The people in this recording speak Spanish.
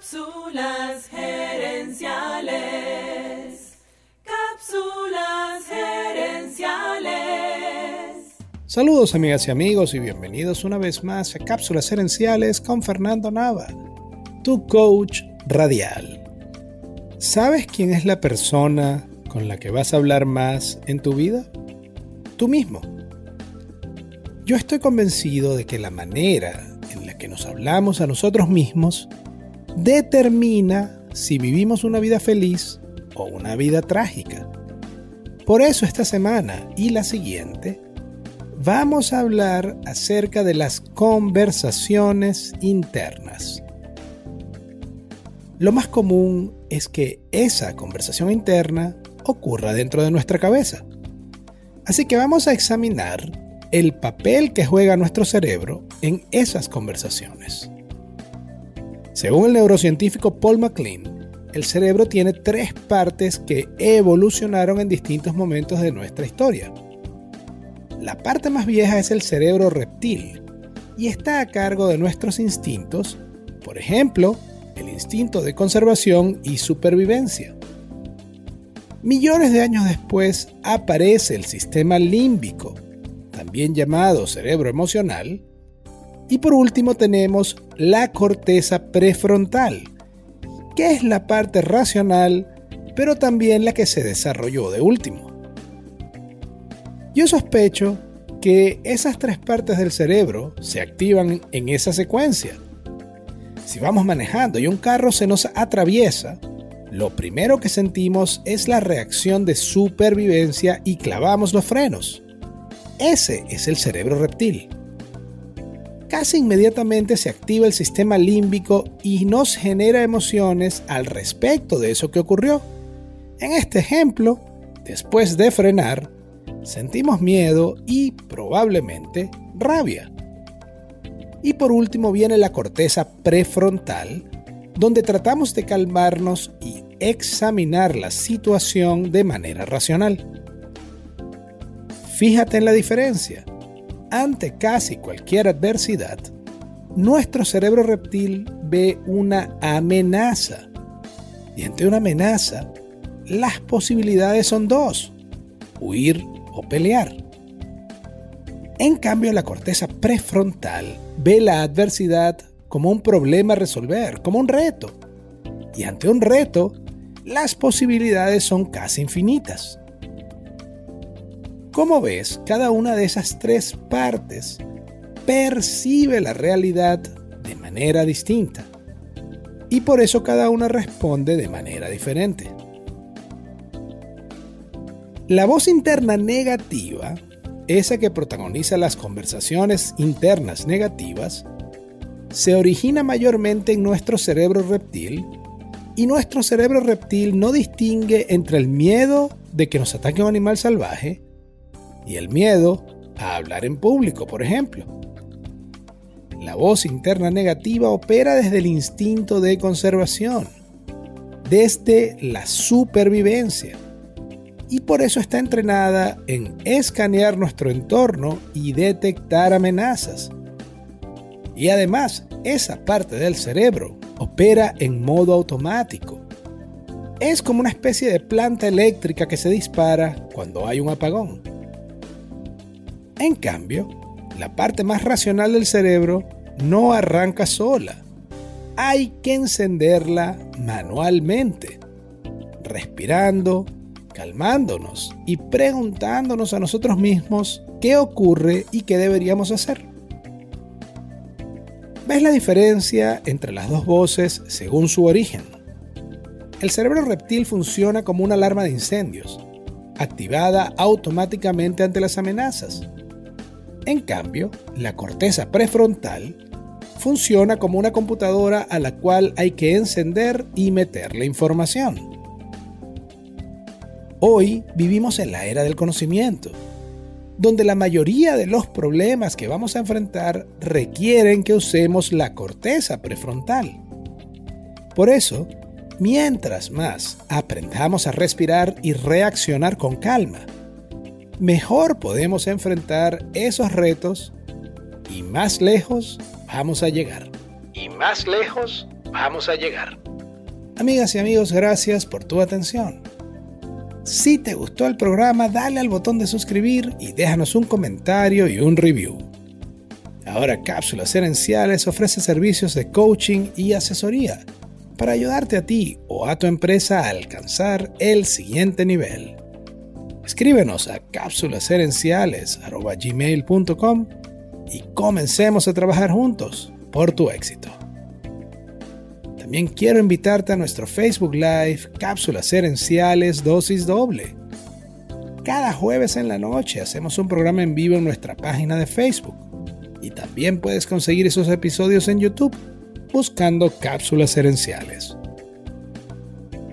Cápsulas gerenciales. Cápsulas gerenciales. Saludos amigas y amigos y bienvenidos una vez más a Cápsulas gerenciales con Fernando Nava, tu coach radial. ¿Sabes quién es la persona con la que vas a hablar más en tu vida? Tú mismo. Yo estoy convencido de que la manera en la que nos hablamos a nosotros mismos determina si vivimos una vida feliz o una vida trágica. Por eso esta semana y la siguiente vamos a hablar acerca de las conversaciones internas. Lo más común es que esa conversación interna ocurra dentro de nuestra cabeza. Así que vamos a examinar el papel que juega nuestro cerebro en esas conversaciones. Según el neurocientífico Paul MacLean, el cerebro tiene tres partes que evolucionaron en distintos momentos de nuestra historia. La parte más vieja es el cerebro reptil y está a cargo de nuestros instintos, por ejemplo, el instinto de conservación y supervivencia. Millones de años después aparece el sistema límbico, también llamado cerebro emocional, y por último tenemos la corteza prefrontal, que es la parte racional, pero también la que se desarrolló de último. Yo sospecho que esas tres partes del cerebro se activan en esa secuencia. Si vamos manejando y un carro se nos atraviesa, lo primero que sentimos es la reacción de supervivencia y clavamos los frenos. Ese es el cerebro reptil casi inmediatamente se activa el sistema límbico y nos genera emociones al respecto de eso que ocurrió. En este ejemplo, después de frenar, sentimos miedo y probablemente rabia. Y por último viene la corteza prefrontal, donde tratamos de calmarnos y examinar la situación de manera racional. Fíjate en la diferencia ante casi cualquier adversidad, nuestro cerebro reptil ve una amenaza. Y ante una amenaza, las posibilidades son dos, huir o pelear. En cambio, la corteza prefrontal ve la adversidad como un problema a resolver, como un reto. Y ante un reto, las posibilidades son casi infinitas. Como ves, cada una de esas tres partes percibe la realidad de manera distinta. Y por eso cada una responde de manera diferente. La voz interna negativa, esa que protagoniza las conversaciones internas negativas, se origina mayormente en nuestro cerebro reptil y nuestro cerebro reptil no distingue entre el miedo de que nos ataque un animal salvaje y el miedo a hablar en público, por ejemplo. La voz interna negativa opera desde el instinto de conservación, desde la supervivencia, y por eso está entrenada en escanear nuestro entorno y detectar amenazas. Y además, esa parte del cerebro opera en modo automático. Es como una especie de planta eléctrica que se dispara cuando hay un apagón. En cambio, la parte más racional del cerebro no arranca sola. Hay que encenderla manualmente, respirando, calmándonos y preguntándonos a nosotros mismos qué ocurre y qué deberíamos hacer. ¿Ves la diferencia entre las dos voces según su origen? El cerebro reptil funciona como una alarma de incendios, activada automáticamente ante las amenazas en cambio, la corteza prefrontal funciona como una computadora a la cual hay que encender y meterle información. Hoy vivimos en la era del conocimiento, donde la mayoría de los problemas que vamos a enfrentar requieren que usemos la corteza prefrontal. Por eso, mientras más aprendamos a respirar y reaccionar con calma, mejor podemos enfrentar esos retos y más lejos vamos a llegar. Y más lejos vamos a llegar. Amigas y amigos, gracias por tu atención. Si te gustó el programa, dale al botón de suscribir y déjanos un comentario y un review. Ahora Cápsulas Herenciales ofrece servicios de coaching y asesoría para ayudarte a ti o a tu empresa a alcanzar el siguiente nivel. Escríbenos a cápsulasherenciales.gmail.com y comencemos a trabajar juntos por tu éxito. También quiero invitarte a nuestro Facebook Live Cápsulas Herenciales Dosis Doble. Cada jueves en la noche hacemos un programa en vivo en nuestra página de Facebook y también puedes conseguir esos episodios en YouTube buscando cápsulas herenciales.